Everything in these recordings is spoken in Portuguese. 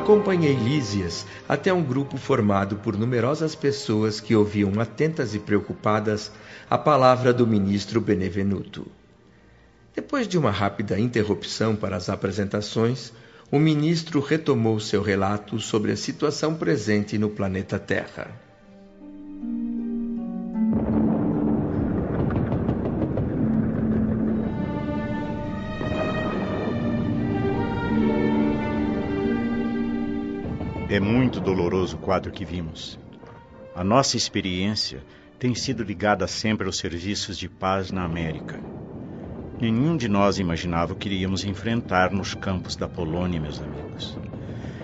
acompanhei Lísias até um grupo formado por numerosas pessoas que ouviam atentas e preocupadas a palavra do ministro Benevenuto. Depois de uma rápida interrupção para as apresentações, o ministro retomou seu relato sobre a situação presente no planeta Terra. É muito doloroso o quadro que vimos. A nossa experiência tem sido ligada sempre aos serviços de paz na América. Nenhum de nós imaginava o que iríamos enfrentar nos campos da Polônia, meus amigos.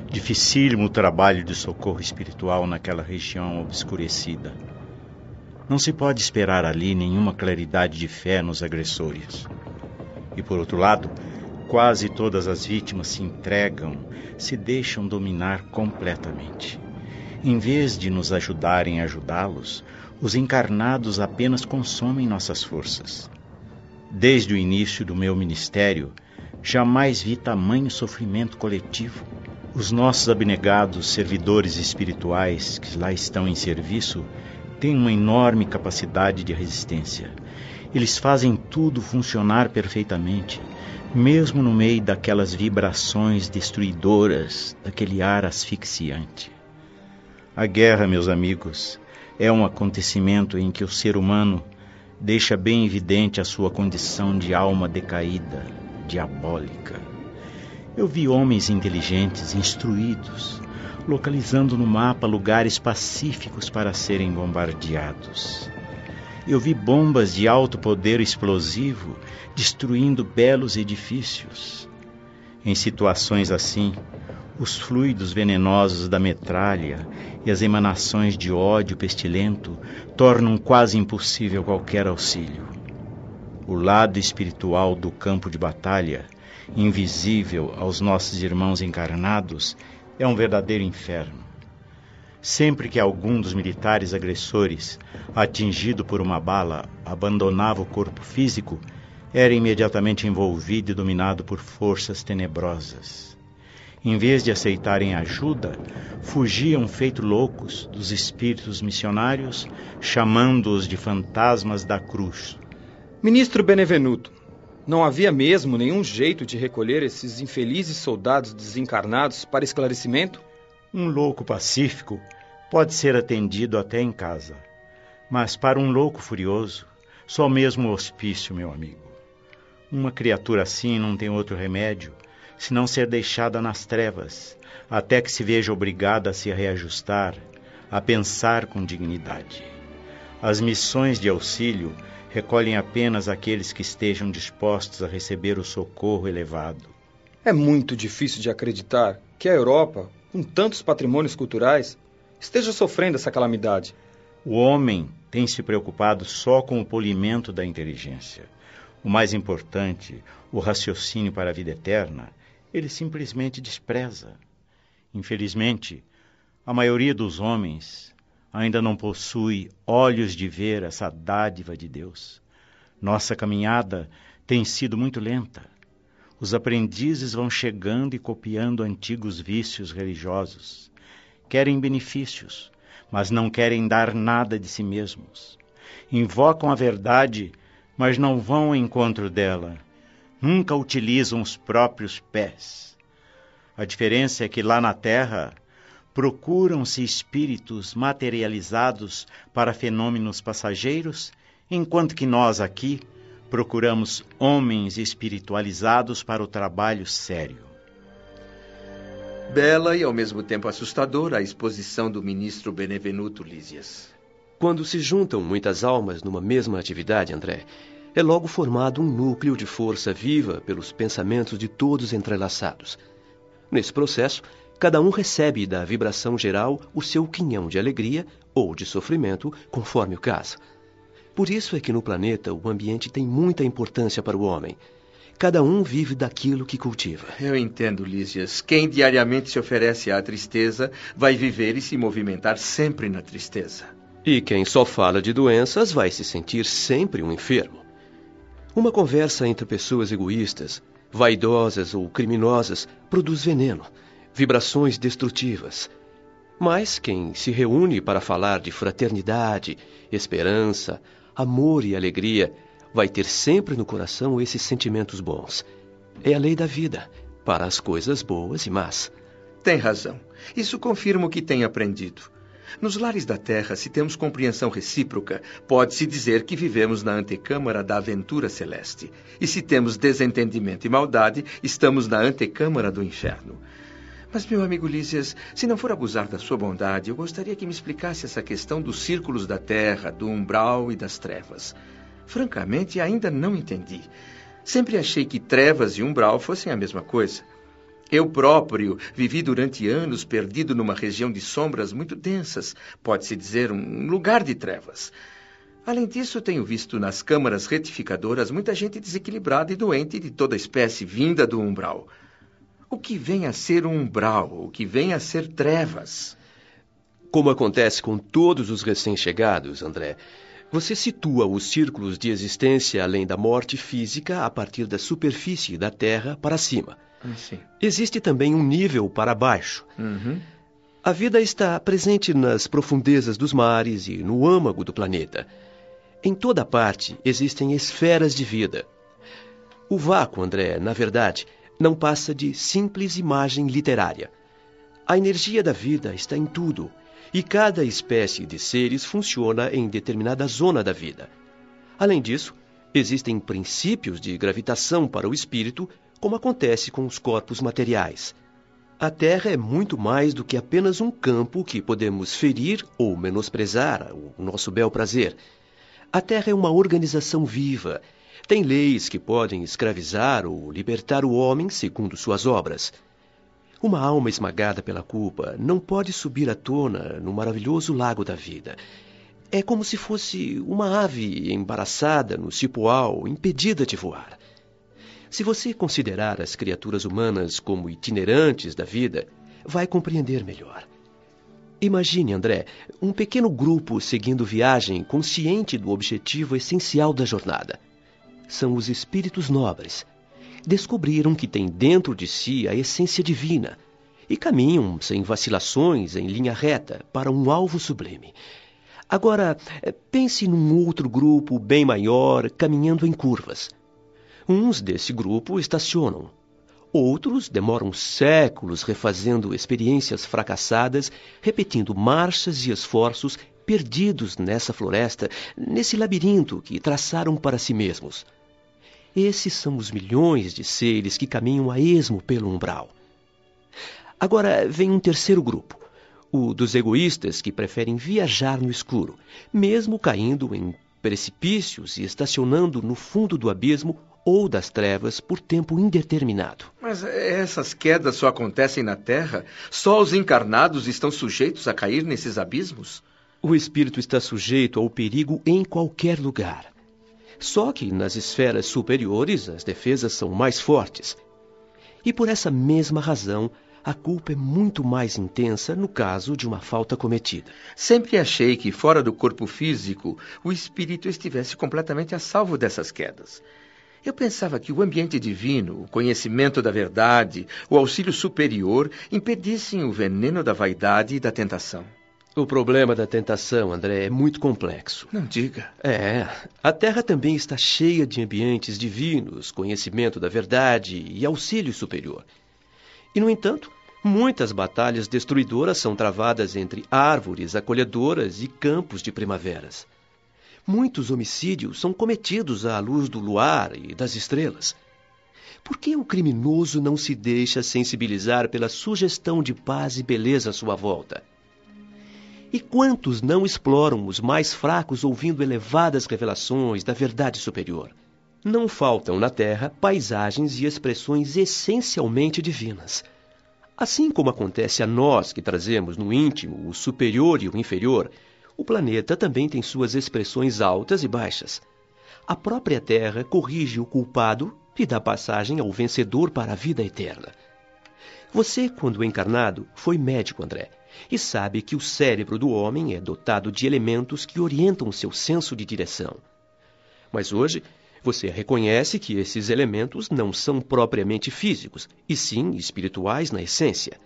Dificílimo o trabalho de socorro espiritual naquela região obscurecida. Não se pode esperar ali nenhuma claridade de fé nos agressores. E por outro lado, Quase todas as vítimas se entregam, se deixam dominar completamente. Em vez de nos ajudarem a ajudá-los, os encarnados apenas consomem nossas forças. Desde o início do meu ministério, jamais vi tamanho sofrimento coletivo. Os nossos abnegados servidores espirituais que lá estão em serviço têm uma enorme capacidade de resistência. Eles fazem tudo funcionar perfeitamente mesmo no meio daquelas vibrações destruidoras, daquele ar asfixiante. A guerra, meus amigos, é um acontecimento em que o ser humano deixa bem evidente a sua condição de alma decaída, diabólica. Eu vi homens inteligentes, instruídos, localizando no mapa lugares pacíficos para serem bombardeados. Eu vi bombas de alto poder explosivo destruindo belos edifícios. Em situações assim, os fluidos venenosos da metralha e as emanações de ódio pestilento tornam quase impossível qualquer auxílio. O lado espiritual do campo de batalha, invisível aos nossos irmãos encarnados, é um verdadeiro inferno. Sempre que algum dos militares agressores, atingido por uma bala, abandonava o corpo físico, era imediatamente envolvido e dominado por forças tenebrosas. Em vez de aceitarem ajuda, fugiam feito loucos dos espíritos missionários, chamando-os de fantasmas da cruz. Ministro Benevenuto, não havia mesmo nenhum jeito de recolher esses infelizes soldados desencarnados para esclarecimento? Um louco pacífico pode ser atendido até em casa. Mas para um louco furioso, só mesmo o hospício, meu amigo. Uma criatura assim não tem outro remédio senão ser deixada nas trevas, até que se veja obrigada a se reajustar, a pensar com dignidade. As missões de auxílio recolhem apenas aqueles que estejam dispostos a receber o socorro elevado. É muito difícil de acreditar que a Europa, com tantos patrimônios culturais, esteja sofrendo essa calamidade. O homem tem se preocupado só com o polimento da inteligência. O mais importante, o raciocínio para a vida eterna, ele simplesmente despreza. Infelizmente, a maioria dos homens ainda não possui olhos de ver essa dádiva de Deus. Nossa caminhada tem sido muito lenta. Os aprendizes vão chegando e copiando antigos vícios religiosos querem benefícios, mas não querem dar nada de si mesmos. Invocam a verdade, mas não vão ao encontro dela. Nunca utilizam os próprios pés. A diferença é que lá na Terra procuram-se espíritos materializados para fenômenos passageiros, enquanto que nós aqui procuramos homens espiritualizados para o trabalho sério. Bela e ao mesmo tempo assustadora a exposição do ministro Benevenuto Lísias. Quando se juntam muitas almas numa mesma atividade, André, é logo formado um núcleo de força viva pelos pensamentos de todos entrelaçados. Nesse processo, cada um recebe da vibração geral o seu quinhão de alegria ou de sofrimento, conforme o caso. Por isso é que no planeta o ambiente tem muita importância para o homem. Cada um vive daquilo que cultiva. Eu entendo, Lísias. Quem diariamente se oferece à tristeza vai viver e se movimentar sempre na tristeza. E quem só fala de doenças vai se sentir sempre um enfermo. Uma conversa entre pessoas egoístas, vaidosas ou criminosas produz veneno, vibrações destrutivas. Mas quem se reúne para falar de fraternidade, esperança, amor e alegria vai ter sempre no coração esses sentimentos bons. É a lei da vida, para as coisas boas e más. Tem razão. Isso confirma o que tem aprendido. Nos lares da Terra, se temos compreensão recíproca, pode-se dizer que vivemos na antecâmara da aventura celeste. E se temos desentendimento e maldade, estamos na antecâmara do inferno. Mas, meu amigo Lísias, se não for abusar da sua bondade, eu gostaria que me explicasse essa questão dos círculos da Terra, do umbral e das trevas. Francamente, ainda não entendi. Sempre achei que trevas e umbral fossem a mesma coisa. Eu próprio vivi durante anos perdido numa região de sombras muito densas, pode-se dizer um lugar de trevas. Além disso, tenho visto nas câmaras retificadoras muita gente desequilibrada e doente de toda espécie vinda do umbral. O que vem a ser um umbral? O que vem a ser trevas? Como acontece com todos os recém-chegados, André, você situa os círculos de existência além da morte física a partir da superfície da Terra para cima. Sim. Existe também um nível para baixo. Uhum. A vida está presente nas profundezas dos mares e no âmago do planeta. Em toda parte existem esferas de vida. O vácuo, André, na verdade, não passa de simples imagem literária. A energia da vida está em tudo, e cada espécie de seres funciona em determinada zona da vida. Além disso, existem princípios de gravitação para o espírito como acontece com os corpos materiais. A Terra é muito mais do que apenas um campo que podemos ferir ou menosprezar o nosso bel prazer. A Terra é uma organização viva. Tem leis que podem escravizar ou libertar o homem segundo suas obras. Uma alma esmagada pela culpa não pode subir à tona no maravilhoso lago da vida. É como se fosse uma ave embaraçada no cipoal, impedida de voar. Se você considerar as criaturas humanas como itinerantes da vida, vai compreender melhor. Imagine, André, um pequeno grupo seguindo viagem consciente do objetivo essencial da jornada. São os espíritos nobres. Descobriram que têm dentro de si a essência divina e caminham sem vacilações em linha reta para um alvo sublime. Agora, pense num outro grupo bem maior caminhando em curvas. Uns desse grupo estacionam. Outros demoram séculos refazendo experiências fracassadas, repetindo marchas e esforços perdidos nessa floresta, nesse labirinto que traçaram para si mesmos. Esses são os milhões de seres que caminham a esmo pelo umbral. Agora vem um terceiro grupo, o dos egoístas que preferem viajar no escuro, mesmo caindo em precipícios e estacionando no fundo do abismo ou das trevas por tempo indeterminado. Mas essas quedas só acontecem na Terra? Só os encarnados estão sujeitos a cair nesses abismos? O espírito está sujeito ao perigo em qualquer lugar. Só que nas esferas superiores as defesas são mais fortes. E por essa mesma razão, a culpa é muito mais intensa no caso de uma falta cometida. Sempre achei que, fora do corpo físico, o espírito estivesse completamente a salvo dessas quedas. Eu pensava que o ambiente divino, o conhecimento da verdade, o auxílio superior impedissem o veneno da vaidade e da tentação. O problema da tentação, André, é muito complexo. Não diga. É. A Terra também está cheia de ambientes divinos, conhecimento da verdade e auxílio superior. E, no entanto, muitas batalhas destruidoras são travadas entre árvores acolhedoras e campos de primaveras. Muitos homicídios são cometidos à luz do luar e das estrelas. Por que o criminoso não se deixa sensibilizar pela sugestão de paz e beleza à sua volta? E quantos não exploram os mais fracos ouvindo elevadas revelações da verdade superior? Não faltam na Terra paisagens e expressões essencialmente divinas. Assim como acontece a nós que trazemos no íntimo o superior e o inferior, o planeta também tem suas expressões altas e baixas. A própria Terra corrige o culpado e dá passagem ao vencedor para a vida eterna. Você, quando encarnado, foi médico, André, e sabe que o cérebro do homem é dotado de elementos que orientam seu senso de direção. Mas hoje, você reconhece que esses elementos não são propriamente físicos, e sim espirituais na essência.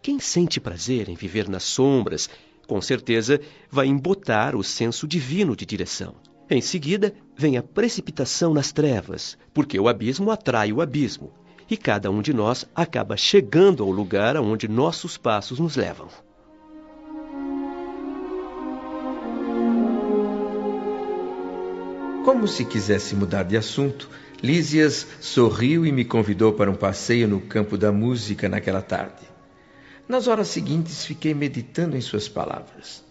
Quem sente prazer em viver nas sombras, com certeza vai embotar o senso divino de direção. Em seguida, vem a precipitação nas trevas, porque o abismo atrai o abismo, e cada um de nós acaba chegando ao lugar aonde nossos passos nos levam. Como se quisesse mudar de assunto, Lísias sorriu e me convidou para um passeio no campo da música naquela tarde. Nas horas seguintes fiquei meditando em suas palavras.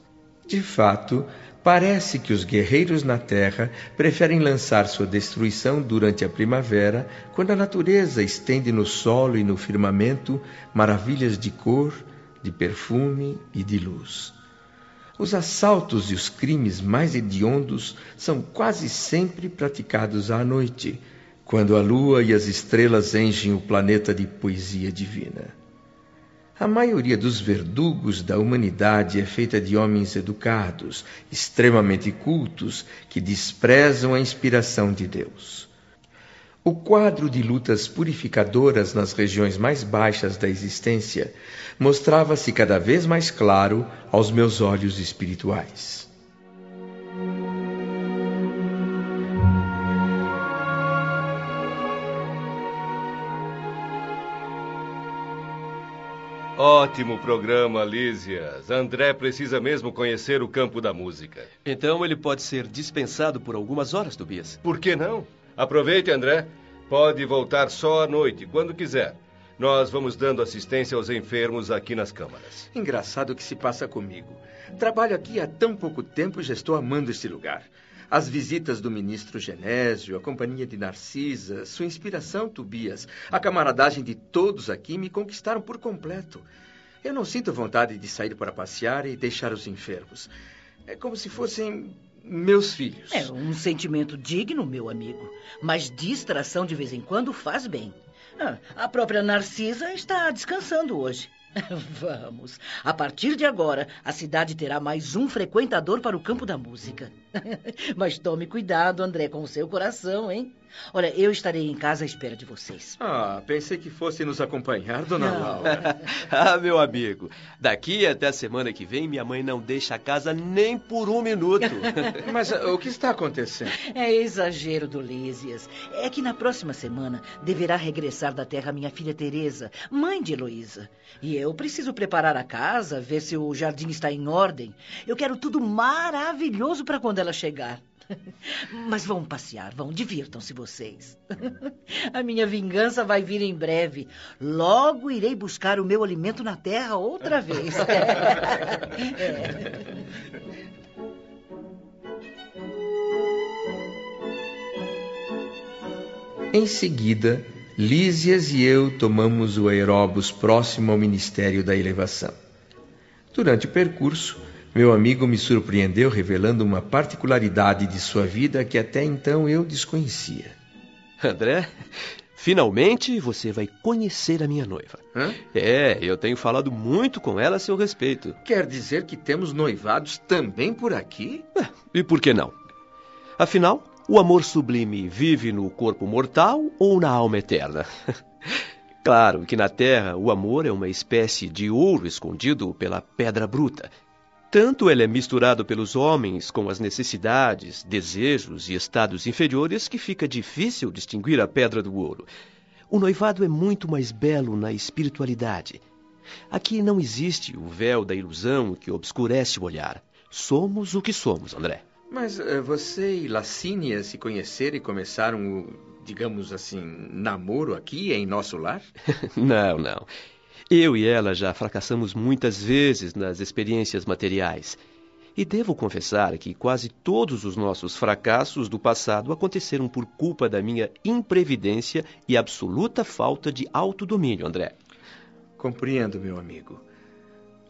De fato, parece que os guerreiros na terra preferem lançar sua destruição durante a primavera, quando a natureza estende no solo e no firmamento maravilhas de cor, de perfume e de luz. Os assaltos e os crimes mais hediondos são quase sempre praticados à noite, quando a lua e as estrelas enchem o planeta de poesia divina. A maioria dos verdugos da humanidade é feita de homens educados, extremamente cultos, que desprezam a inspiração de Deus. O quadro de lutas purificadoras nas regiões mais baixas da existência mostrava-se cada vez mais claro aos meus olhos espirituais. Ótimo programa, Lísias. André precisa mesmo conhecer o campo da música. Então ele pode ser dispensado por algumas horas, Tobias. Por que não? Aproveite, André. Pode voltar só à noite, quando quiser. Nós vamos dando assistência aos enfermos aqui nas câmaras. Engraçado o que se passa comigo. Trabalho aqui há tão pouco tempo e já estou amando este lugar. As visitas do ministro Genésio, a companhia de Narcisa, sua inspiração, Tobias, a camaradagem de todos aqui me conquistaram por completo. Eu não sinto vontade de sair para passear e deixar os enfermos. É como se fossem meus filhos. É um sentimento digno, meu amigo. Mas distração de vez em quando faz bem. Ah, a própria Narcisa está descansando hoje. Vamos. A partir de agora, a cidade terá mais um frequentador para o campo da música. Mas tome cuidado, André, com o seu coração, hein? Olha, eu estarei em casa à espera de vocês. Ah, pensei que fosse nos acompanhar, dona não. Laura. ah, meu amigo, daqui até a semana que vem, minha mãe não deixa a casa nem por um minuto. Mas uh, o que está acontecendo? É exagero do Lísias. É que na próxima semana deverá regressar da terra minha filha Teresa, mãe de Heloísa. E eu preciso preparar a casa, ver se o jardim está em ordem. Eu quero tudo maravilhoso para quando ela chegar. Mas vão passear, vão, divirtam-se vocês. A minha vingança vai vir em breve. Logo irei buscar o meu alimento na terra outra vez. É. Em seguida, Lísias e eu tomamos o aeróbus próximo ao Ministério da Elevação. Durante o percurso, meu amigo me surpreendeu revelando uma particularidade de sua vida que até então eu desconhecia. André, finalmente você vai conhecer a minha noiva. Hã? É, eu tenho falado muito com ela a seu respeito. Quer dizer que temos noivados também por aqui? É, e por que não? Afinal, o amor sublime vive no corpo mortal ou na alma eterna? claro que na Terra o amor é uma espécie de ouro escondido pela pedra bruta tanto ele é misturado pelos homens com as necessidades, desejos e estados inferiores que fica difícil distinguir a pedra do ouro. O noivado é muito mais belo na espiritualidade. Aqui não existe o véu da ilusão que obscurece o olhar. Somos o que somos, André. Mas uh, você e Lacínia se conheceram e começaram o, digamos assim, namoro aqui em nosso lar? não, não. Eu e ela já fracassamos muitas vezes nas experiências materiais. E devo confessar que quase todos os nossos fracassos do passado aconteceram por culpa da minha imprevidência e absoluta falta de autodomínio, André. Compreendo, meu amigo.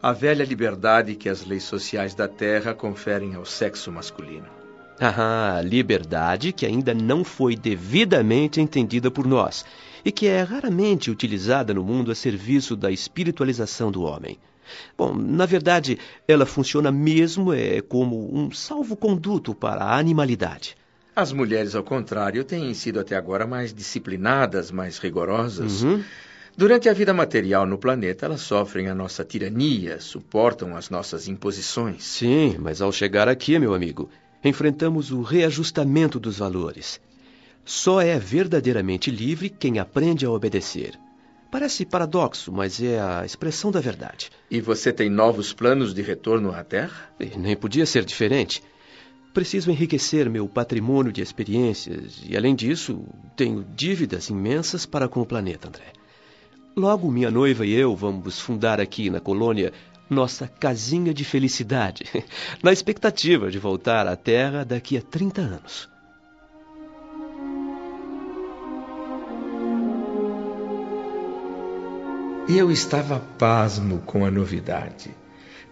A velha liberdade que as leis sociais da Terra conferem ao sexo masculino. Ah, liberdade que ainda não foi devidamente entendida por nós e que é raramente utilizada no mundo a serviço da espiritualização do homem. Bom, na verdade, ela funciona mesmo é, como um salvo-conduto para a animalidade. As mulheres, ao contrário, têm sido até agora mais disciplinadas, mais rigorosas. Uhum. Durante a vida material no planeta, elas sofrem a nossa tirania, suportam as nossas imposições. Sim, mas ao chegar aqui, meu amigo, enfrentamos o reajustamento dos valores. Só é verdadeiramente livre quem aprende a obedecer. Parece paradoxo, mas é a expressão da verdade. E você tem novos planos de retorno à Terra? E nem podia ser diferente. Preciso enriquecer meu patrimônio de experiências e, além disso, tenho dívidas imensas para com o planeta, André. Logo, minha noiva e eu vamos fundar aqui na colônia nossa casinha de felicidade, na expectativa de voltar à Terra daqui a 30 anos. Eu estava pasmo com a novidade.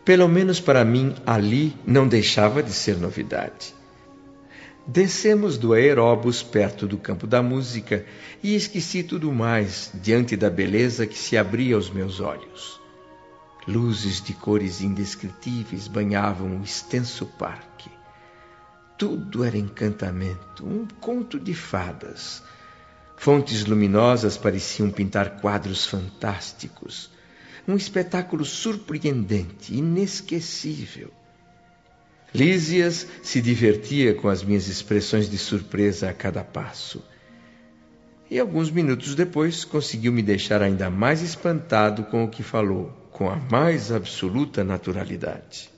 Pelo menos para mim, ali não deixava de ser novidade. Descemos do aeróbus perto do campo da música e esqueci tudo mais diante da beleza que se abria aos meus olhos. Luzes de cores indescritíveis banhavam o extenso parque. Tudo era encantamento, um conto de fadas. Fontes luminosas pareciam pintar quadros fantásticos. Um espetáculo surpreendente, inesquecível. Lísias se divertia com as minhas expressões de surpresa a cada passo. E alguns minutos depois conseguiu me deixar ainda mais espantado com o que falou, com a mais absoluta naturalidade.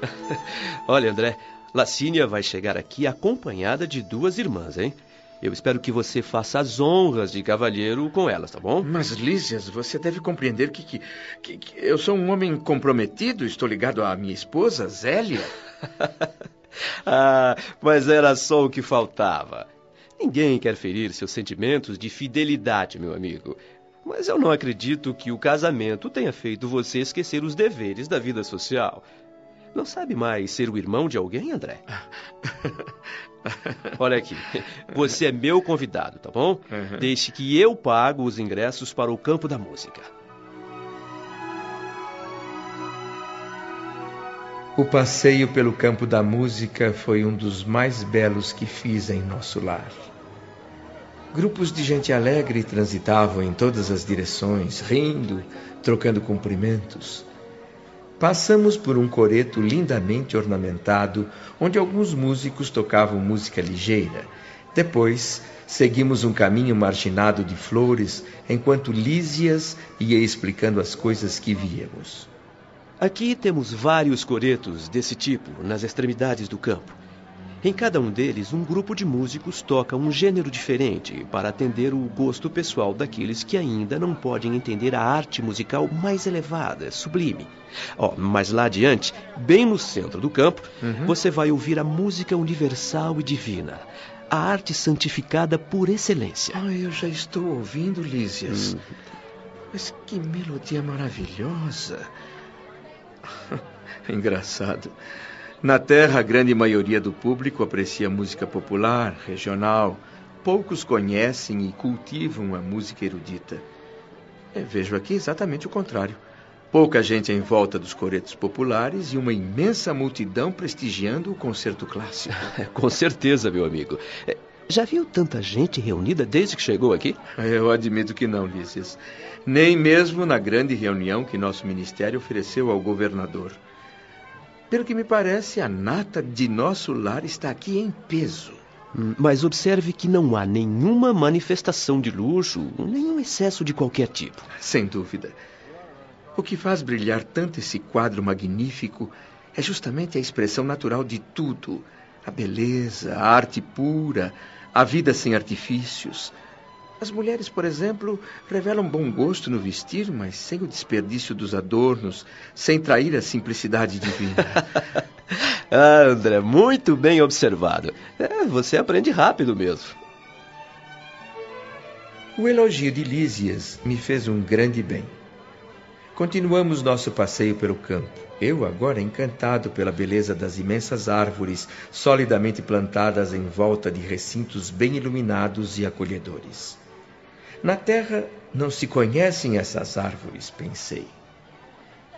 Olha, André, Lacínia vai chegar aqui acompanhada de duas irmãs, hein? Eu espero que você faça as honras de cavalheiro com elas, tá bom? Mas, Lísias, você deve compreender que, que, que, que eu sou um homem comprometido, estou ligado à minha esposa, Zélia. ah, mas era só o que faltava. Ninguém quer ferir seus sentimentos de fidelidade, meu amigo. Mas eu não acredito que o casamento tenha feito você esquecer os deveres da vida social. Não sabe mais ser o irmão de alguém, André? Olha aqui, você é meu convidado, tá bom? Uhum. Deixe que eu pago os ingressos para o campo da música. O passeio pelo campo da música foi um dos mais belos que fiz em nosso lar. Grupos de gente alegre transitavam em todas as direções, rindo, trocando cumprimentos. Passamos por um coreto lindamente ornamentado, onde alguns músicos tocavam música ligeira. Depois, seguimos um caminho marginado de flores, enquanto Lísias ia explicando as coisas que víamos. Aqui temos vários coretos desse tipo nas extremidades do campo. Em cada um deles, um grupo de músicos toca um gênero diferente para atender o gosto pessoal daqueles que ainda não podem entender a arte musical mais elevada, sublime. Oh, mas lá adiante, bem no centro do campo, uhum. você vai ouvir a música universal e divina. A arte santificada por excelência. Ah, eu já estou ouvindo, Lísias. Hum. Mas que melodia maravilhosa. Engraçado. Na Terra, a grande maioria do público aprecia música popular, regional. Poucos conhecem e cultivam a música erudita. Eu vejo aqui exatamente o contrário. Pouca gente em volta dos coretos populares e uma imensa multidão prestigiando o concerto clássico. Com certeza, meu amigo. É, já viu tanta gente reunida desde que chegou aqui? Eu admito que não, Lícias. Nem mesmo na grande reunião que nosso ministério ofereceu ao governador. Pelo que me parece, a nata de nosso lar está aqui em peso. Hum, mas observe que não há nenhuma manifestação de luxo, nenhum excesso de qualquer tipo. Sem dúvida. O que faz brilhar tanto esse quadro magnífico é justamente a expressão natural de tudo: a beleza, a arte pura, a vida sem artifícios, as mulheres, por exemplo, revelam bom gosto no vestir, mas sem o desperdício dos adornos, sem trair a simplicidade divina. ah, André, muito bem observado. É, você aprende rápido mesmo. O elogio de Lísias me fez um grande bem. Continuamos nosso passeio pelo campo. Eu, agora encantado pela beleza das imensas árvores solidamente plantadas em volta de recintos bem iluminados e acolhedores. Na terra não se conhecem essas árvores, pensei.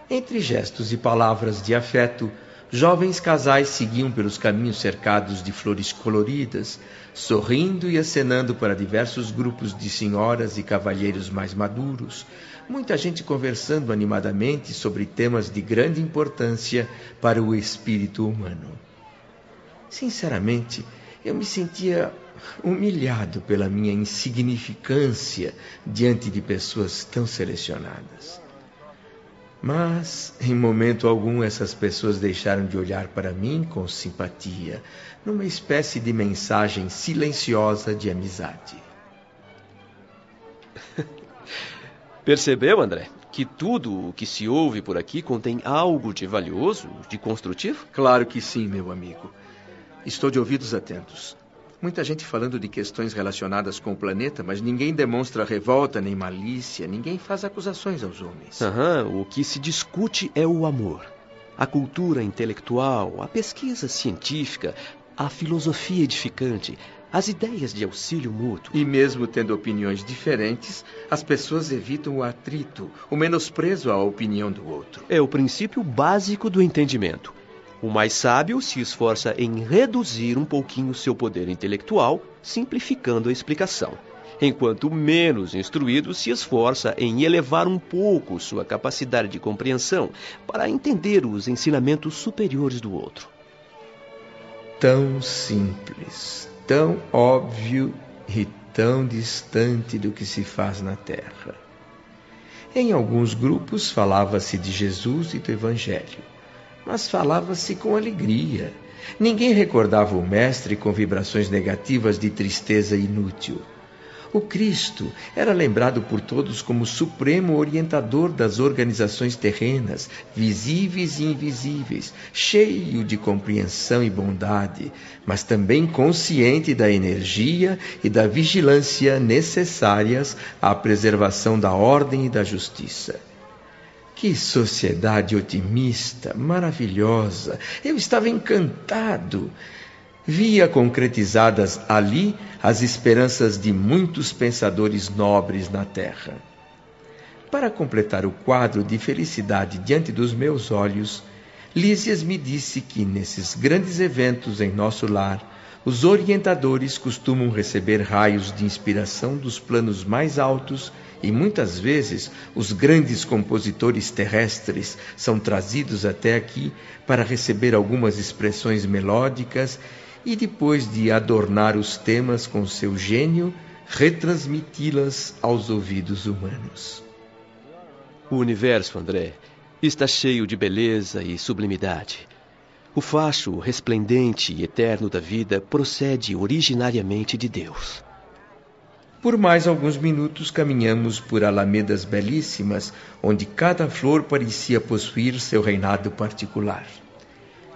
Entre gestos e palavras de afeto, jovens casais seguiam pelos caminhos cercados de flores coloridas, sorrindo e acenando para diversos grupos de senhoras e cavalheiros mais maduros, muita gente conversando animadamente sobre temas de grande importância para o espírito humano. Sinceramente, eu me sentia humilhado pela minha insignificância diante de pessoas tão selecionadas. Mas, em momento algum, essas pessoas deixaram de olhar para mim com simpatia, numa espécie de mensagem silenciosa de amizade. Percebeu, André, que tudo o que se ouve por aqui contém algo de valioso, de construtivo? Claro que sim, meu amigo. Estou de ouvidos atentos. Muita gente falando de questões relacionadas com o planeta, mas ninguém demonstra revolta nem malícia, ninguém faz acusações aos homens. Uhum, o que se discute é o amor. A cultura intelectual, a pesquisa científica, a filosofia edificante, as ideias de auxílio mútuo. E mesmo tendo opiniões diferentes, as pessoas evitam o atrito, o menosprezo à opinião do outro. É o princípio básico do entendimento. O mais sábio se esforça em reduzir um pouquinho seu poder intelectual, simplificando a explicação, enquanto o menos instruído se esforça em elevar um pouco sua capacidade de compreensão para entender os ensinamentos superiores do outro. Tão simples, tão óbvio e tão distante do que se faz na Terra. Em alguns grupos falava-se de Jesus e do Evangelho mas falava-se com alegria. Ninguém recordava o Mestre com vibrações negativas de tristeza inútil. O Cristo era lembrado por todos como supremo orientador das organizações terrenas, visíveis e invisíveis, cheio de compreensão e bondade, mas também consciente da energia e da vigilância necessárias à preservação da ordem e da justiça. Que sociedade otimista, maravilhosa! Eu estava encantado. Via concretizadas ali as esperanças de muitos pensadores nobres na terra. Para completar o quadro de felicidade diante dos meus olhos, Lísias me disse que nesses grandes eventos em nosso lar, os orientadores costumam receber raios de inspiração dos planos mais altos e muitas vezes os grandes compositores terrestres são trazidos até aqui para receber algumas expressões melódicas e depois de adornar os temas com seu gênio, retransmiti-las aos ouvidos humanos. O universo, André, está cheio de beleza e sublimidade. O facho resplendente e eterno da vida procede originariamente de Deus. Por mais alguns minutos caminhamos por alamedas belíssimas, onde cada flor parecia possuir seu reinado particular.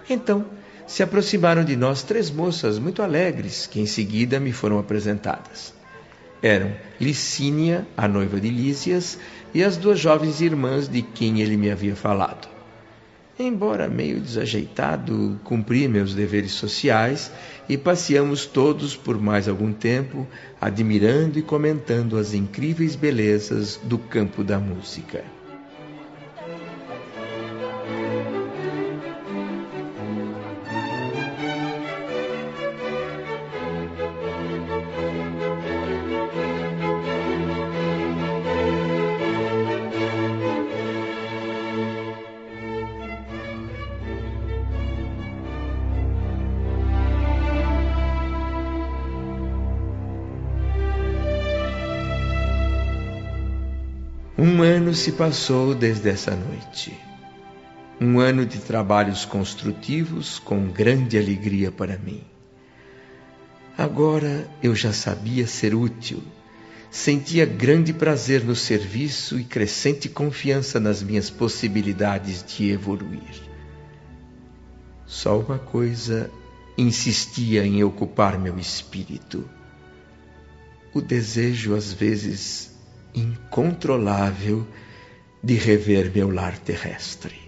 Então, se aproximaram de nós três moças muito alegres, que em seguida me foram apresentadas. Eram Licínia, a noiva de Lísias, e as duas jovens irmãs de quem ele me havia falado. Embora meio desajeitado, cumpri meus deveres sociais e passeamos todos por mais algum tempo, admirando e comentando as incríveis belezas do campo da música. Passou desde essa noite. Um ano de trabalhos construtivos com grande alegria para mim. Agora eu já sabia ser útil, sentia grande prazer no serviço e crescente confiança nas minhas possibilidades de evoluir. Só uma coisa insistia em ocupar meu espírito: o desejo, às vezes, incontrolável de rever meu lar terrestre.